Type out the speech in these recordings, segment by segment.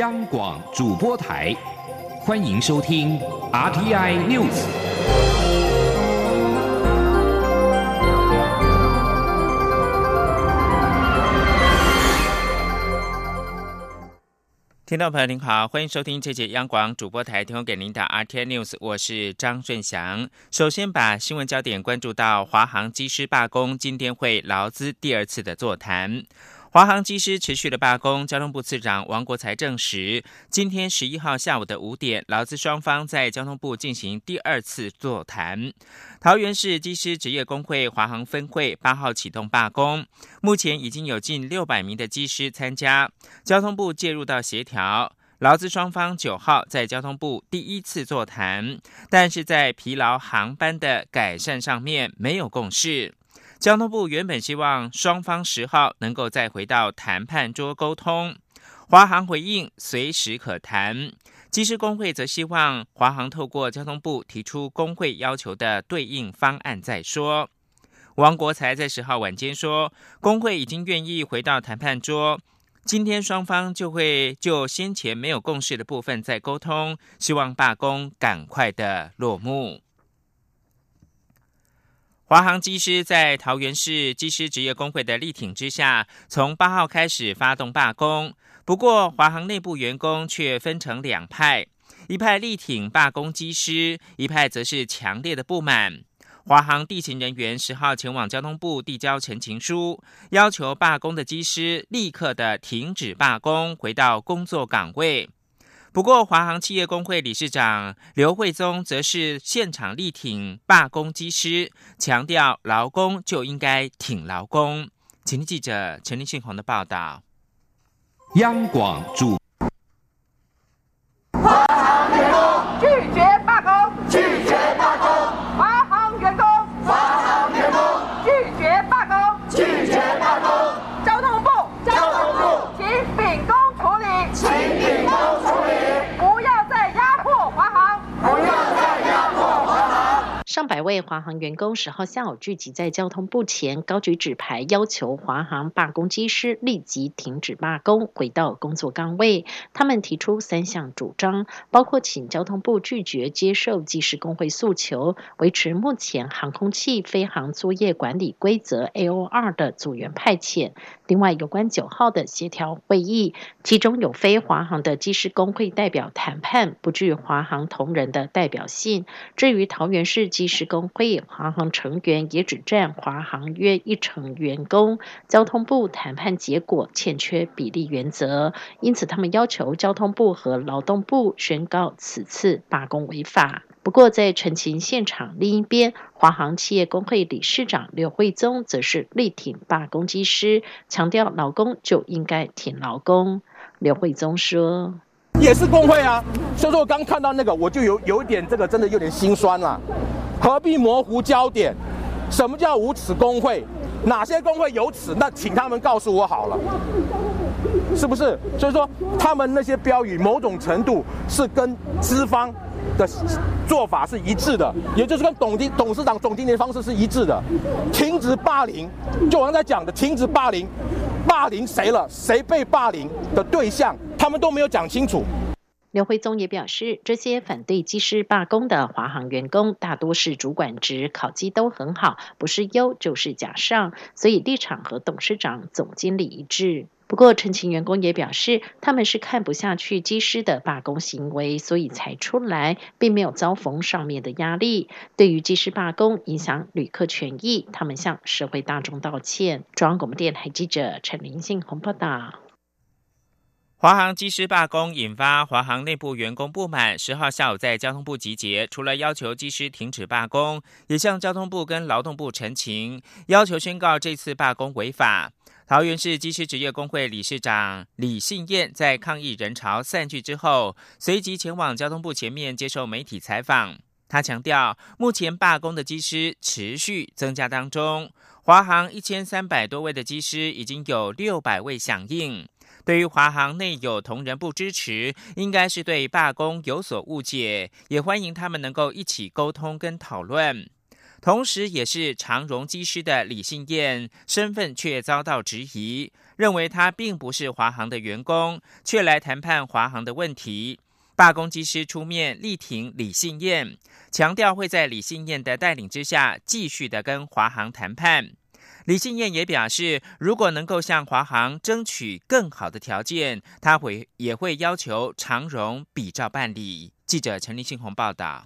央广主播台，欢迎收听 RTI News。听众朋友您好，欢迎收听这节央广主播台提供给您的 RTI News，我是张顺祥。首先把新闻焦点关注到华航机师罢工，今天会劳资第二次的座谈。华航机师持续的罢工，交通部次长王国才证实，今天十一号下午的五点，劳资双方在交通部进行第二次座谈。桃园市机师职业工会华航分会八号启动罢工，目前已经有近六百名的机师参加，交通部介入到协调，劳资双方九号在交通部第一次座谈，但是在疲劳航班的改善上面没有共识。交通部原本希望双方十号能够再回到谈判桌沟通，华航回应随时可谈。机师工会则希望华航透过交通部提出工会要求的对应方案再说。王国才在十号晚间说，工会已经愿意回到谈判桌，今天双方就会就先前没有共识的部分再沟通，希望罢工赶快的落幕。华航机师在桃园市机师职业工会的力挺之下，从八号开始发动罢工。不过，华航内部员工却分成两派，一派力挺罢工机师，一派则是强烈的不满。华航地勤人员十号前往交通部递交陈情书，要求罢工的机师立刻的停止罢工，回到工作岗位。不过，华航企业工会理事长刘慧宗则是现场力挺罢工机师，强调劳工就应该挺劳工。请听记者陈立信宏的报道。央广主。上百位华航员工十号下午聚集在交通部前，高举纸牌，要求华航罢工机师立即停止罢工，回到工作岗位。他们提出三项主张，包括请交通部拒绝接受机师工会诉求，维持目前航空器飞航作业管理规则 AOR 的组员派遣。另外，有关九号的协调会议，其中有非华航的机师工会代表谈判，不具华航同仁的代表性。至于桃园市机机师工会华航成员也只占华航约一成员工，交通部谈判结果欠缺比例原则，因此他们要求交通部和劳动部宣告此次罢工违法。不过，在陈情现场另一边，华航企业工会理事长刘慧宗则是力挺罢工机师，强调劳工就应该挺劳工。刘慧宗说：“也是工会啊，所以说我刚看到那个，我就有有点这个真的有点心酸了。”何必模糊焦点？什么叫无耻工会？哪些工会有耻？那请他们告诉我好了，是不是？所以说，他们那些标语，某种程度是跟资方的做法是一致的，也就是跟董经董事长、总经理的方式是一致的。停止霸凌，就我刚才讲的，停止霸凌，霸凌谁了？谁被霸凌的对象，他们都没有讲清楚。刘辉宗也表示，这些反对机师罢工的华航员工大多是主管职，考绩都很好，不是优就是甲上，所以立场和董事长、总经理一致。不过，陈情员工也表示，他们是看不下去机师的罢工行为，所以才出来，并没有遭逢上面的压力。对于机师罢工影响旅客权益，他们向社会大众道歉。中央广播电台记者陈林信报道。华航机师罢工引发华航内部员工不满，十号下午在交通部集结，除了要求机师停止罢工，也向交通部跟劳动部陈情，要求宣告这次罢工违法。桃园市机师职业工会理事长李信燕在抗议人潮散去之后，随即前往交通部前面接受媒体采访。他强调，目前罢工的机师持续增加当中，华航一千三百多位的机师已经有六百位响应。对于华航内有同仁不支持，应该是对罢工有所误解，也欢迎他们能够一起沟通跟讨论。同时也是长荣机师的李信燕身份却遭到质疑，认为他并不是华航的员工，却来谈判华航的问题。罢工机师出面力挺李信燕，强调会在李信燕的带领之下继续的跟华航谈判。李信燕也表示，如果能够向华航争取更好的条件，他会也会要求长荣比照办理。记者陈立信鸿报道。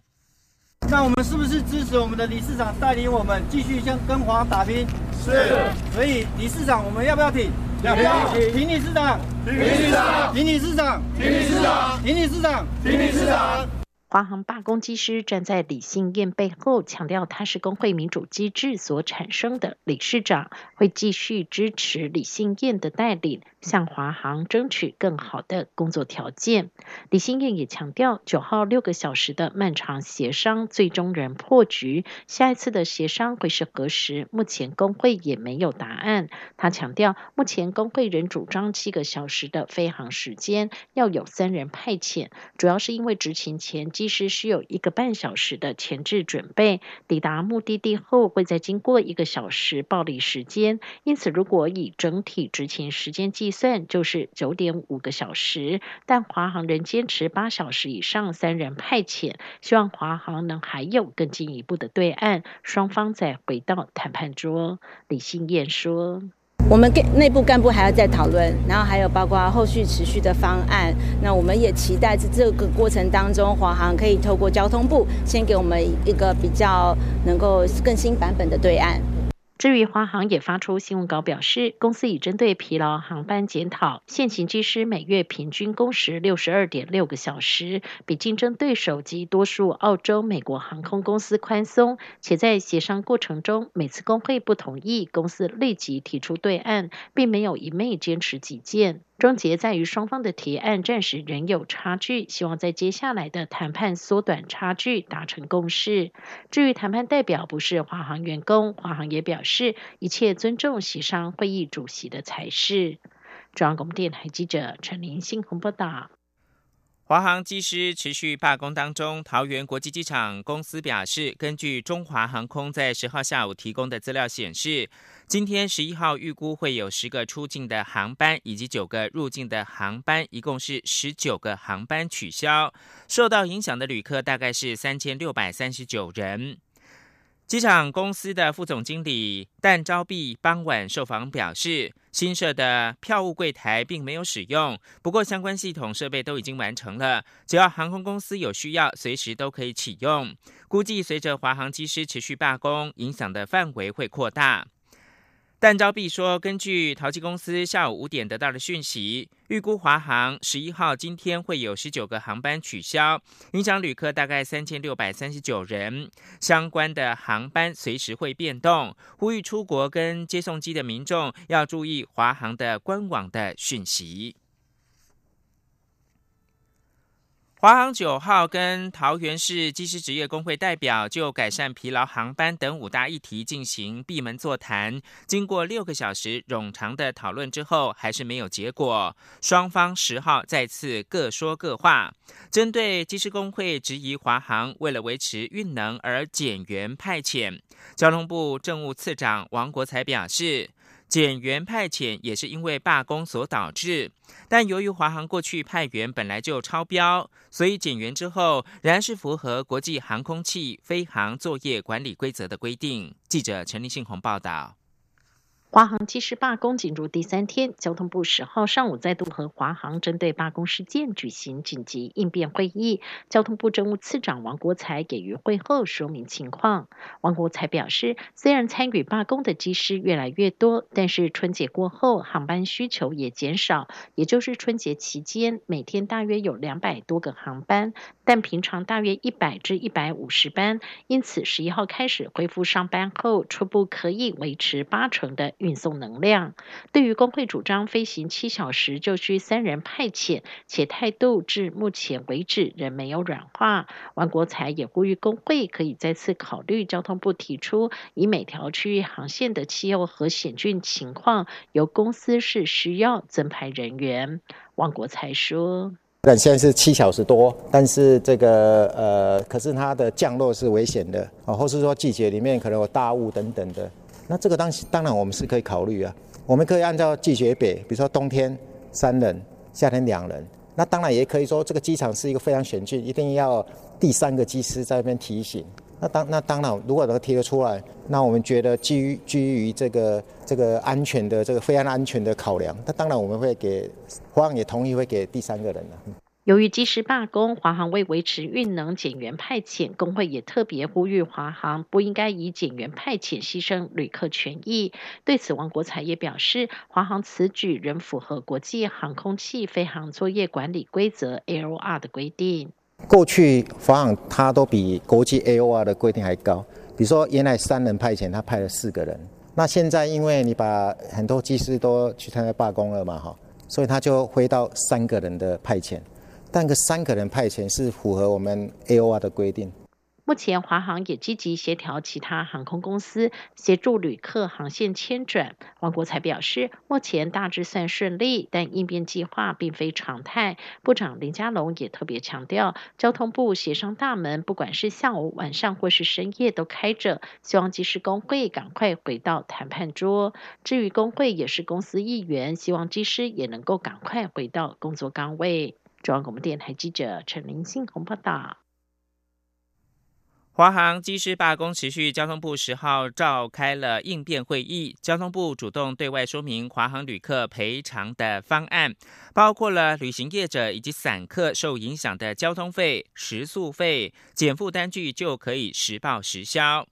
那我们是不是支持我们的理事长带领我们继续向跟华航打拼？是。所以理事长，我们要不要挺？要不要挺？挺理事长，挺理事长，挺理事长，挺理事长，挺理事长，挺理事长。华航罢工机师站在李信燕背后，强调他是工会民主机制所产生的理事长，会继续支持李信燕的带领，向华航争取更好的工作条件。李信燕也强调，九号六个小时的漫长协商最终仍破局，下一次的协商会是何时？目前工会也没有答案。他强调，目前工会仍主张七个小时的飞航时间要有三人派遣，主要是因为执勤前。机师需有一个半小时的前置准备，抵达目的地后会再经过一个小时暴力时间，因此如果以整体执勤时间计算，就是九点五个小时。但华航仍坚持八小时以上三人派遣，希望华航能还有更进一步的对岸，双方再回到谈判桌。李信燕说。我们跟内部干部还要再讨论，然后还有包括后续持续的方案。那我们也期待在这个过程当中，华航可以透过交通部先给我们一个比较能够更新版本的对岸。至于华航也发出新闻稿表示，公司已针对疲劳航班检讨，现行机师每月平均工时六十二点六个小时，比竞争对手及多数澳洲、美国航空公司宽松。且在协商过程中，每次工会不同意，公司立即提出对案，并没有一昧坚持己见。终结在于双方的提案暂时仍有差距，希望在接下来的谈判缩短差距，达成共识。至于谈判代表不是华航员工，华航也表示一切尊重协商会议主席的才是。中央广播电台记者陈林信鸿报道。华航机师持续罢工当中，桃园国际机场公司表示，根据中华航空在十号下午提供的资料显示，今天十一号预估会有十个出境的航班以及九个入境的航班，一共是十九个航班取消，受到影响的旅客大概是三千六百三十九人。机场公司的副总经理但招碧傍晚受访表示，新设的票务柜台并没有使用，不过相关系统设备都已经完成了，只要航空公司有需要，随时都可以启用。估计随着华航机师持续罢工，影响的范围会扩大。但招碧说，根据淘气公司下午五点得到的讯息，预估华航十一号今天会有十九个航班取消，影响旅客大概三千六百三十九人。相关的航班随时会变动，呼吁出国跟接送机的民众要注意华航的官网的讯息。华航九号跟桃园市机师职业工会代表就改善疲劳航班等五大议题进行闭门座谈，经过六个小时冗长的讨论之后，还是没有结果。双方十号再次各说各话。针对机师工会质疑华航为了维持运能而减员派遣，交通部政务次长王国才表示。减员派遣也是因为罢工所导致，但由于华航过去派员本来就超标，所以减员之后仍然是符合国际航空器飞航作业管理规则的规定。记者陈立信宏报道。华航机师罢工进入第三天，交通部十号上午再度和华航针对罢工事件举行紧急应变会议。交通部政务次长王国才给予会后说明情况。王国才表示，虽然参与罢工的机师越来越多，但是春节过后航班需求也减少，也就是春节期间每天大约有两百多个航班，但平常大约一百至一百五十班。因此，十一号开始恢复上班后，初步可以维持八成的。运送能量。对于工会主张飞行七小时就需三人派遣，且态度至目前为止仍没有软化，王国才也呼吁工会可以再次考虑交通部提出，以每条区域航线的气候和险峻情况，由公司是需要增派人员。王国才说。但现在是七小时多，但是这个呃，可是它的降落是危险的啊，或是说季节里面可能有大雾等等的。那这个当当然我们是可以考虑啊，我们可以按照季节北，比如说冬天三人，夏天两人。那当然也可以说这个机场是一个非常险峻，一定要第三个机师在那边提醒。那当那当然，如果能提得出来，那我们觉得基于基于这个这个安全的这个非常安全的考量，那当然我们会给方也同意会给第三个人了。由于机师罢工，华航为维持运能减员派遣，工会也特别呼吁华航不应该以减员派遣牺牲旅客权益。对此，王国才也表示，华航此举仍符合国际航空器飞行作业管理规则 （AOR） 的规定。过去华航它都比国际 AOR 的规定还高，比如说原来三人派遣，他派了四个人。那现在因为你把很多机师都去参加罢工了嘛，哈，所以他就回到三个人的派遣，但个三个人派遣是符合我们 AOR 的规定。目前，华航也积极协调其他航空公司协助旅客航线迁转。王国才表示，目前大致算顺利，但应变计划并非常态。部长林佳龙也特别强调，交通部协商大门，不管是下午、晚上或是深夜都开着，希望机师工会赶快回到谈判桌。至于工会也是公司一员，希望机师也能够赶快回到工作岗位。中央广播电台记者陈林信鸿报道。华航机师罢工持续，交通部十号召开了应变会议。交通部主动对外说明华航旅客赔偿的方案，包括了旅行业者以及散客受影响的交通费、食宿费，减负单据就可以实报实销。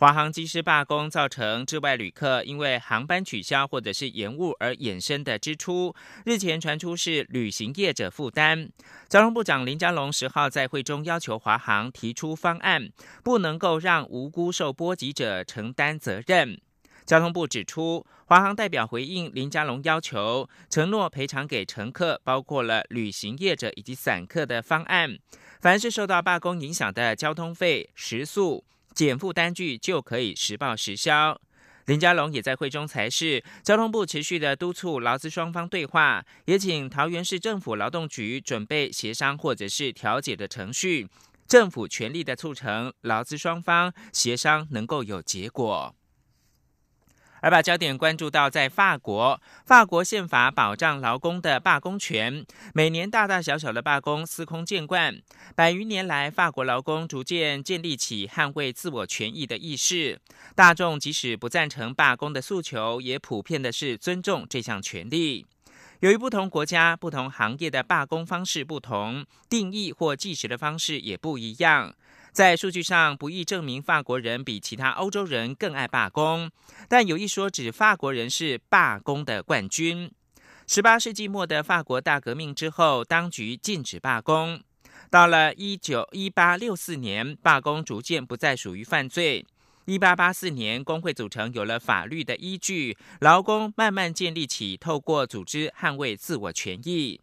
华航机师罢工造成之外旅客因为航班取消或者是延误而衍生的支出，日前传出是旅行业者负担。交通部长林佳龙十号在会中要求华航提出方案，不能够让无辜受波及者承担责任。交通部指出，华航代表回应林佳龙要求，承诺赔偿给乘客，包括了旅行业者以及散客的方案，凡是受到罢工影响的交通费、食宿。减负单据就可以实报实销。林佳龙也在会中才是交通部持续的督促劳资双方对话，也请桃园市政府劳动局准备协商或者是调解的程序，政府全力的促成劳资双方协商能够有结果。而把焦点关注到，在法国，法国宪法保障劳工的罢工权，每年大大小小的罢工司空见惯。百余年来，法国劳工逐渐建立起捍卫自我权益的意识，大众即使不赞成罢工的诉求，也普遍的是尊重这项权利。由于不同国家、不同行业的罢工方式不同，定义或计时的方式也不一样。在数据上不易证明法国人比其他欧洲人更爱罢工，但有一说指法国人是罢工的冠军。十八世纪末的法国大革命之后，当局禁止罢工。到了一九一八六四年，罢工逐渐不再属于犯罪。一八八四年，工会组成有了法律的依据，劳工慢慢建立起透过组织捍卫自我权益。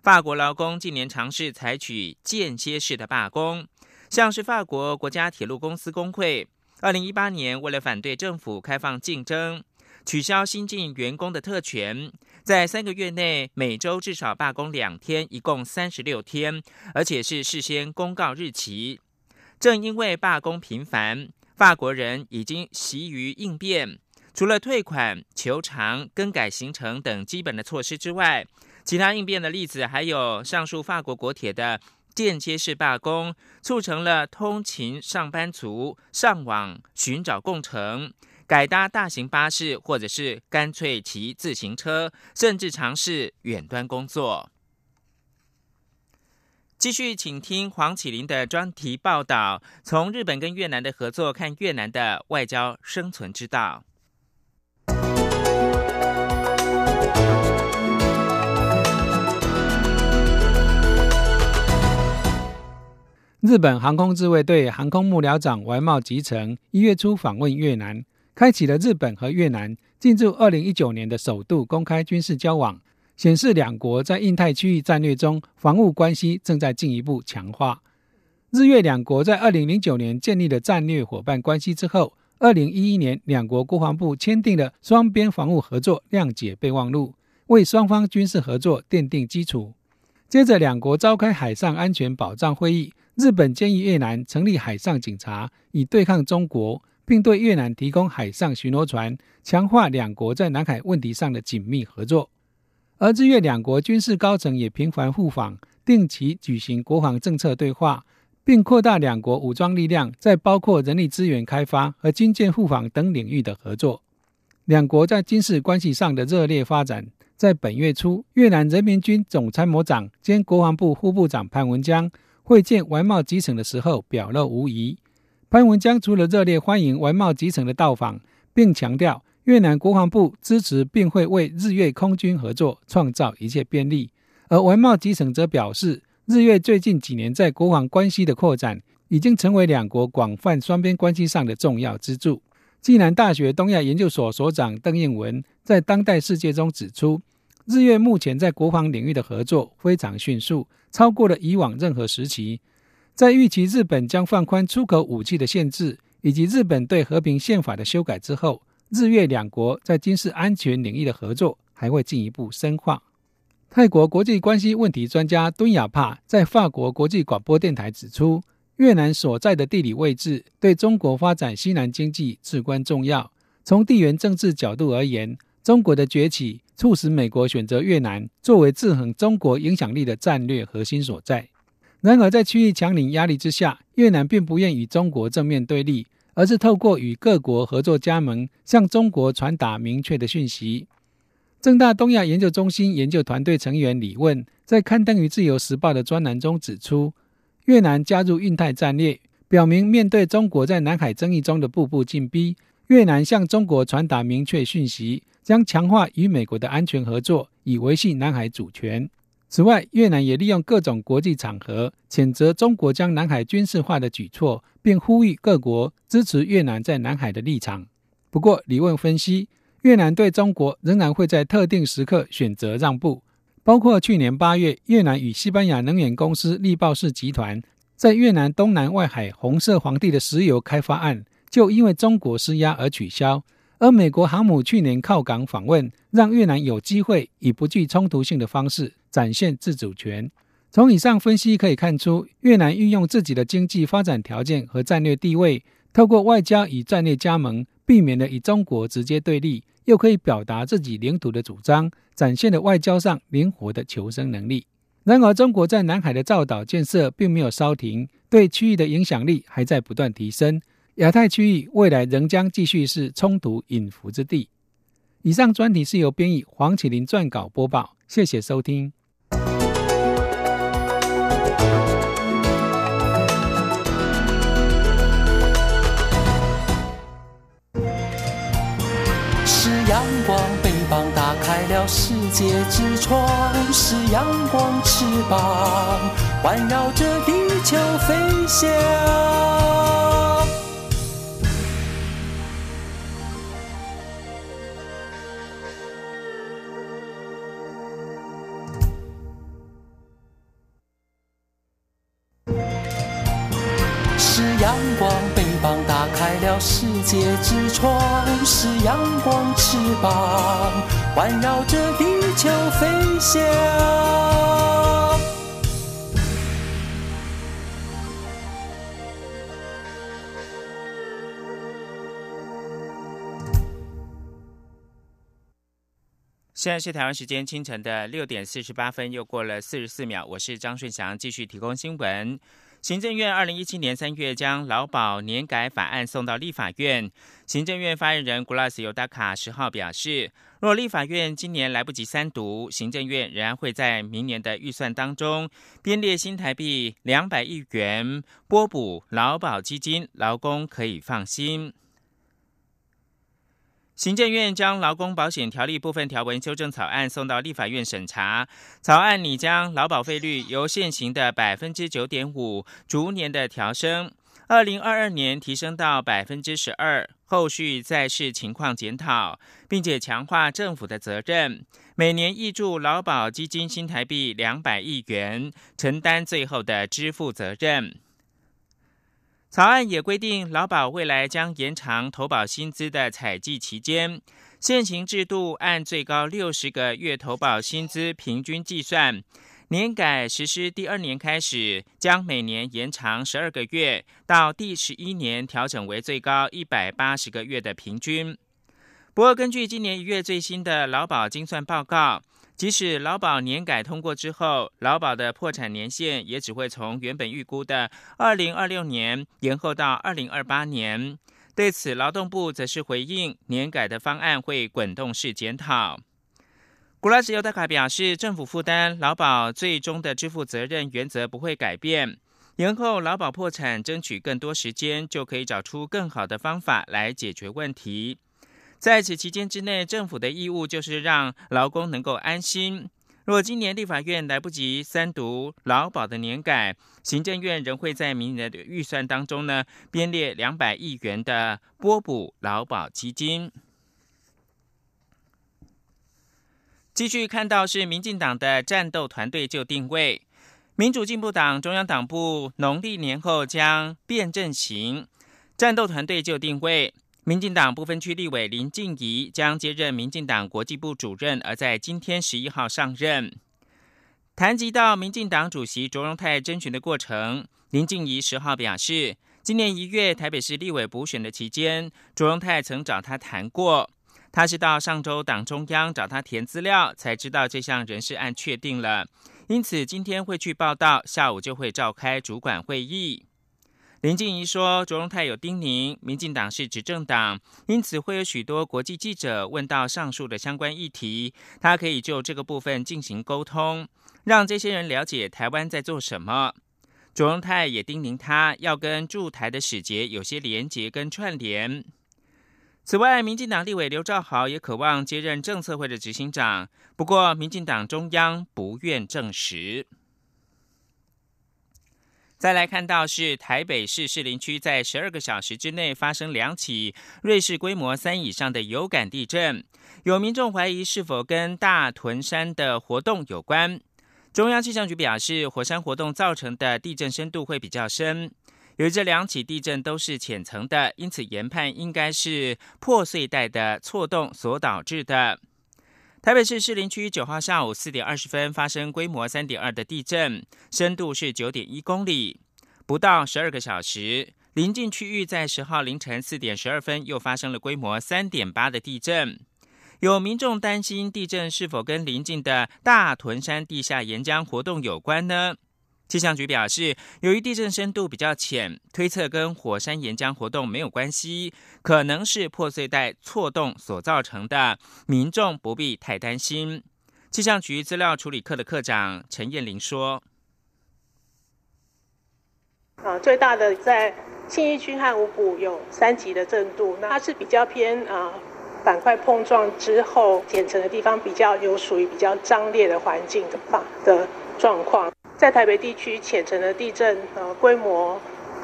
法国劳工近年尝试采取间歇式的罢工。像是法国国家铁路公司工会，二零一八年为了反对政府开放竞争，取消新进员工的特权，在三个月内每周至少罢工两天，一共三十六天，而且是事先公告日期。正因为罢工频繁，法国人已经习于应变，除了退款、求偿、更改行程等基本的措施之外，其他应变的例子还有上述法国国铁的。间接式罢工促成了通勤上班族上网寻找共乘，改搭大型巴士，或者是干脆骑自行车，甚至尝试远端工作。继续，请听黄启林的专题报道：从日本跟越南的合作看越南的外交生存之道。日本航空自卫队航空幕僚长丸茂吉成一月初访问越南，开启了日本和越南进入二零一九年的首度公开军事交往，显示两国在印太区域战略中防务关系正在进一步强化。日越两国在二零零九年建立了战略伙伴关系之后，二零一一年两国国防部签订了双边防务合作谅解备忘录，为双方军事合作奠定基础。接着，两国召开海上安全保障会议。日本建议越南成立海上警察，以对抗中国，并对越南提供海上巡逻船，强化两国在南海问题上的紧密合作。而日越两国军事高层也频繁互访，定期举行国防政策对话，并扩大两国武装力量在包括人力资源开发和军舰互访等领域的合作。两国在军事关系上的热烈发展。在本月初，越南人民军总参谋长兼国防部副部长潘文江会见外贸集成的时候表露无遗。潘文江除了热烈欢迎外贸集成的到访，并强调越南国防部支持并会为日越空军合作创造一切便利。而外贸集成则表示，日越最近几年在国防关系的扩展，已经成为两国广泛双边关系上的重要支柱。暨南大学东亚研究所所长邓应文在《当代世界》中指出，日越目前在国防领域的合作非常迅速，超过了以往任何时期。在预期日本将放宽出口武器的限制，以及日本对和平宪法的修改之后，日越两国在军事安全领域的合作还会进一步深化。泰国国际关系问题专家敦亚帕在法国国际广播电台指出。越南所在的地理位置对中国发展西南经济至关重要。从地缘政治角度而言，中国的崛起促使美国选择越南作为制衡中国影响力的战略核心所在。然而，在区域强邻压力之下，越南并不愿与中国正面对立，而是透过与各国合作加盟，向中国传达明确的讯息。正大东亚研究中心研究团队成员李问在刊登于《自由时报》的专栏中指出。越南加入印太战略，表明面对中国在南海争议中的步步进逼，越南向中国传达明确讯息，将强化与美国的安全合作，以维系南海主权。此外，越南也利用各种国际场合谴责中国将南海军事化的举措，并呼吁各国支持越南在南海的立场。不过，李问分析，越南对中国仍然会在特定时刻选择让步。包括去年八月，越南与西班牙能源公司力豹氏集团在越南东南外海红色皇帝的石油开发案，就因为中国施压而取消。而美国航母去年靠港访问，让越南有机会以不具冲突性的方式展现自主权。从以上分析可以看出，越南运用自己的经济发展条件和战略地位，透过外交与战略加盟，避免了与中国直接对立。又可以表达自己领土的主张，展现了外交上灵活的求生能力。然而，中国在南海的造岛建设并没有稍停，对区域的影响力还在不断提升。亚太区域未来仍将继续是冲突隐伏之地。以上专题是由编译黄启林撰稿播报，谢谢收听。是阳光，翅膀打开了世界之窗；是阳光，翅膀环绕着地球飞翔。界之窗，是阳光翅膀环绕着地球飞翔。现在是台湾时间清晨的六点四十八分，又过了四十四秒。我是张顺祥，继续提供新闻。行政院二零一七年三月将劳保年改法案送到立法院。行政院发言人古拉斯尤达卡十号表示，若立法院今年来不及三读，行政院仍然会在明年的预算当中编列新台币两百亿元拨补劳保基金，劳工可以放心。行政院将劳工保险条例部分条文修正草案送到立法院审查。草案拟将劳保费率由现行的百分之九点五逐年的调升，二零二二年提升到百分之十二，后续再视情况检讨，并且强化政府的责任，每年挹注劳保基金新台币两百亿元，承担最后的支付责任。草案也规定，劳保未来将延长投保薪资的采计期间。现行制度按最高六十个月投保薪资平均计算，年改实施第二年开始，将每年延长十二个月，到第十一年调整为最高一百八十个月的平均。不过，根据今年一月最新的劳保精算报告，即使劳保年改通过之后，劳保的破产年限也只会从原本预估的二零二六年延后到二零二八年。对此，劳动部则是回应，年改的方案会滚动式检讨。古拉斯尤达卡表示，政府负担劳保最终的支付责任原则不会改变。延后劳保破产，争取更多时间，就可以找出更好的方法来解决问题。在此期间之内，政府的义务就是让劳工能够安心。若今年立法院来不及三读劳保的年改，行政院仍会在明年的预算当中呢编列两百亿元的拨补劳保基金。继续看到是民进党的战斗团队就定位，民主进步党中央党部农历年后将变阵型，战斗团队就定位，民进党不分区立委林静怡将接任民进党国际部主任，而在今天十一号上任。谈及到民进党主席卓荣泰征询的过程，林静怡十号表示，今年一月台北市立委补选的期间，卓荣泰曾找他谈过。他是到上周党中央找他填资料，才知道这项人事案确定了，因此今天会去报道，下午就会召开主管会议。林静怡说，卓荣泰有叮咛，民进党是执政党，因此会有许多国际记者问到上述的相关议题，他可以就这个部分进行沟通，让这些人了解台湾在做什么。卓荣泰也叮咛他要跟驻台的使节有些连结跟串联。此外，民进党立委刘兆豪也渴望接任政策会的执行长，不过民进党中央不愿证实。再来看到是台北市士林区在十二个小时之内发生两起瑞士规模三以上的有感地震，有民众怀疑是否跟大屯山的活动有关。中央气象局表示，火山活动造成的地震深度会比较深。由于这两起地震都是浅层的，因此研判应该是破碎带的错动所导致的。台北市士林区九号下午四点二十分发生规模三点二的地震，深度是九点一公里。不到十二个小时，临近区域在十号凌晨四点十二分又发生了规模三点八的地震。有民众担心地震是否跟临近的大屯山地下岩浆活动有关呢？气象局表示，由于地震深度比较浅，推测跟火山岩浆活动没有关系，可能是破碎带错动所造成的，民众不必太担心。气象局资料处理科的科长陈燕玲说：“啊，最大的在信义区和五股有三级的震度，那它是比较偏啊板块碰撞之后减层的地方，比较有属于比较张裂的环境的吧的状况。”在台北地区浅层的地震，呃，规模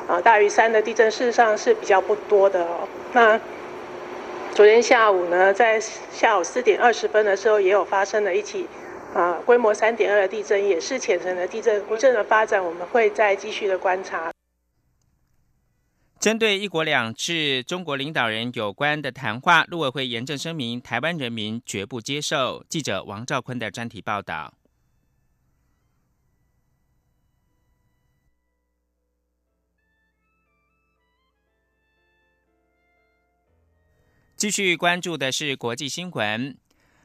啊大于三的地震，事实上是比较不多的哦。那昨天下午呢，在下午四点二十分的时候，也有发生了一起啊规模三点二的地震，也是浅层的地震。地震的发展，我们会再继续的观察。针对“一国两制”中国领导人有关的谈话，陆委会严正声明，台湾人民绝不接受。记者王兆坤的专题报道。继续关注的是国际新闻。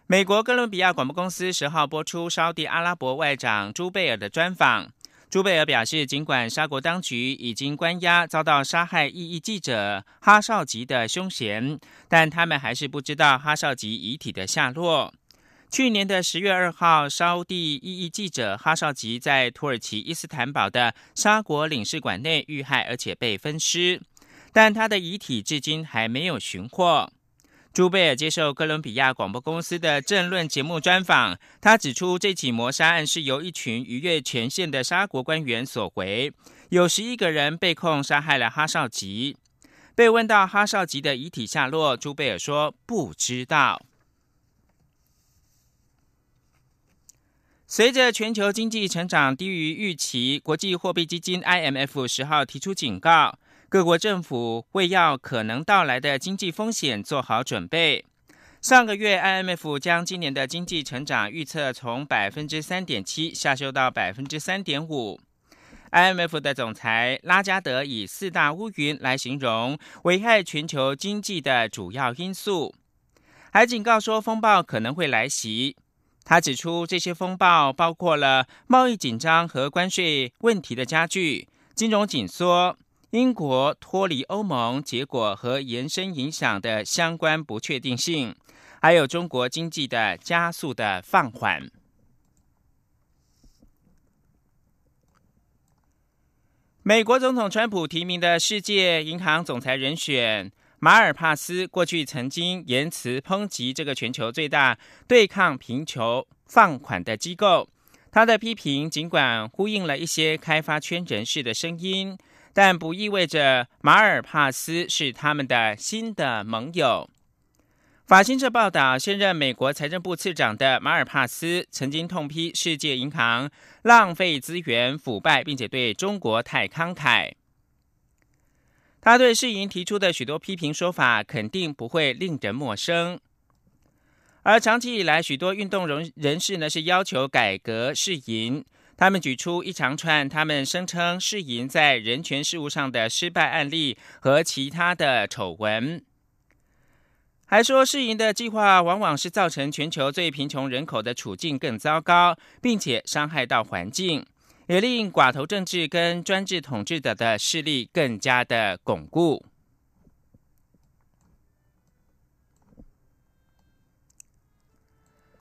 美国哥伦比亚广播公司十号播出沙地阿拉伯外长朱贝尔的专访。朱贝尔表示，尽管沙国当局已经关押遭到杀害异议记者哈绍吉的凶嫌，但他们还是不知道哈绍吉遗体的下落。去年的十月二号，沙地异议记者哈绍吉在土耳其伊斯坦堡的沙国领事馆内遇害，而且被分尸，但他的遗体至今还没有寻获。朱贝尔接受哥伦比亚广播公司的政论节目专访，他指出，这起谋杀案是由一群逾越权限的沙国官员所为，有十一个人被控杀害了哈绍吉。被问到哈绍吉的遗体下落，朱贝尔说不知道。随着全球经济成长低于预期，国际货币基金 IMF 十号提出警告。各国政府为要可能到来的经济风险做好准备。上个月，IMF 将今年的经济成长预测从百分之三点七下修到百分之三点五。IMF 的总裁拉加德以四大乌云来形容危害全球经济的主要因素，还警告说风暴可能会来袭。他指出，这些风暴包括了贸易紧张和关税问题的加剧、金融紧缩、英国脱离欧盟结果和延伸影响的相关不确定性，还有中国经济的加速的放缓。美国总统川普提名的世界银行总裁人选。马尔帕斯过去曾经言辞抨击这个全球最大对抗贫穷放款的机构，他的批评尽管呼应了一些开发圈人士的声音，但不意味着马尔帕斯是他们的新的盟友。法新社报道，现任美国财政部次长的马尔帕斯曾经痛批世界银行浪费资源、腐败，并且对中国太慷慨。他对世银提出的许多批评说法，肯定不会令人陌生。而长期以来，许多运动人人士呢是要求改革世银，他们举出一长串他们声称世银在人权事务上的失败案例和其他的丑闻，还说世银的计划往往是造成全球最贫穷人口的处境更糟糕，并且伤害到环境。也令寡头政治跟专制统治者的势力更加的巩固。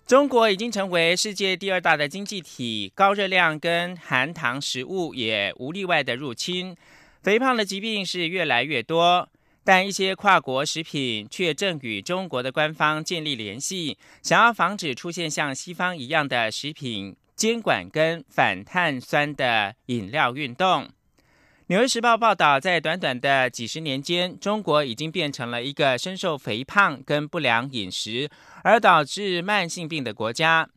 中国已经成为世界第二大的经济体，高热量跟含糖食物也无例外的入侵，肥胖的疾病是越来越多。但一些跨国食品却正与中国的官方建立联系，想要防止出现像西方一样的食品。监管跟反碳酸的饮料运动，《纽约时报》报道，在短短的几十年间，中国已经变成了一个深受肥胖跟不良饮食而导致慢性病的国家。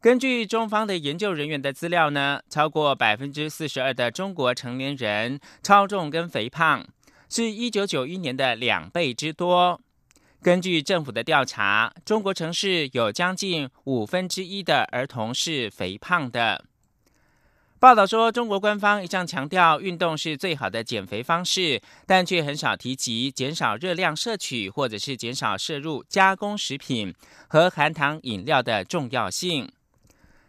根据中方的研究人员的资料呢，超过百分之四十二的中国成年人超重跟肥胖，是一九九一年的两倍之多。根据政府的调查，中国城市有将近五分之一的儿童是肥胖的。报道说，中国官方一向强调运动是最好的减肥方式，但却很少提及减少热量摄取或者是减少摄入加工食品和含糖饮料的重要性。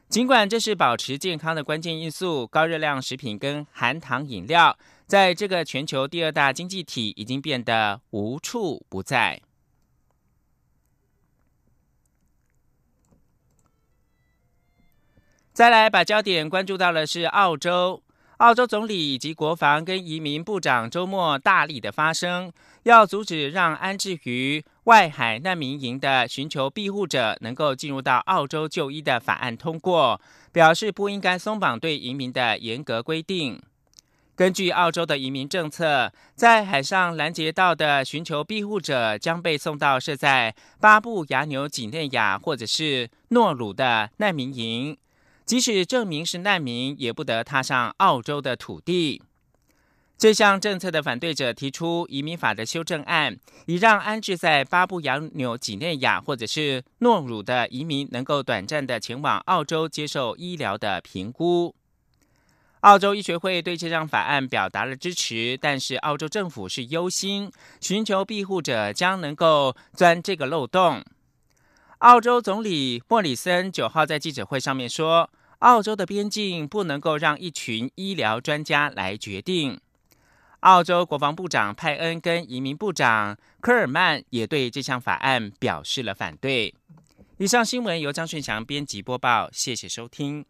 尽管这是保持健康的关键因素，高热量食品跟含糖饮料在这个全球第二大经济体已经变得无处不在。再来把焦点关注到的是澳洲，澳洲总理以及国防跟移民部长周末大力的发声，要阻止让安置于外海难民营的寻求庇护者能够进入到澳洲就医的法案通过，表示不应该松绑对移民的严格规定。根据澳洲的移民政策，在海上拦截到的寻求庇护者将被送到设在巴布亚纽几内亚或者是诺鲁的难民营。即使证明是难民，也不得踏上澳洲的土地。这项政策的反对者提出移民法的修正案，以让安置在巴布亚纽几内亚或者是诺鲁的移民能够短暂的前往澳洲接受医疗的评估。澳洲医学会对这项法案表达了支持，但是澳洲政府是忧心寻求庇护者将能够钻这个漏洞。澳洲总理莫里森九号在记者会上面说。澳洲的边境不能够让一群医疗专家来决定。澳洲国防部长派恩跟移民部长科尔曼也对这项法案表示了反对。以上新闻由张顺祥编辑播报，谢谢收听。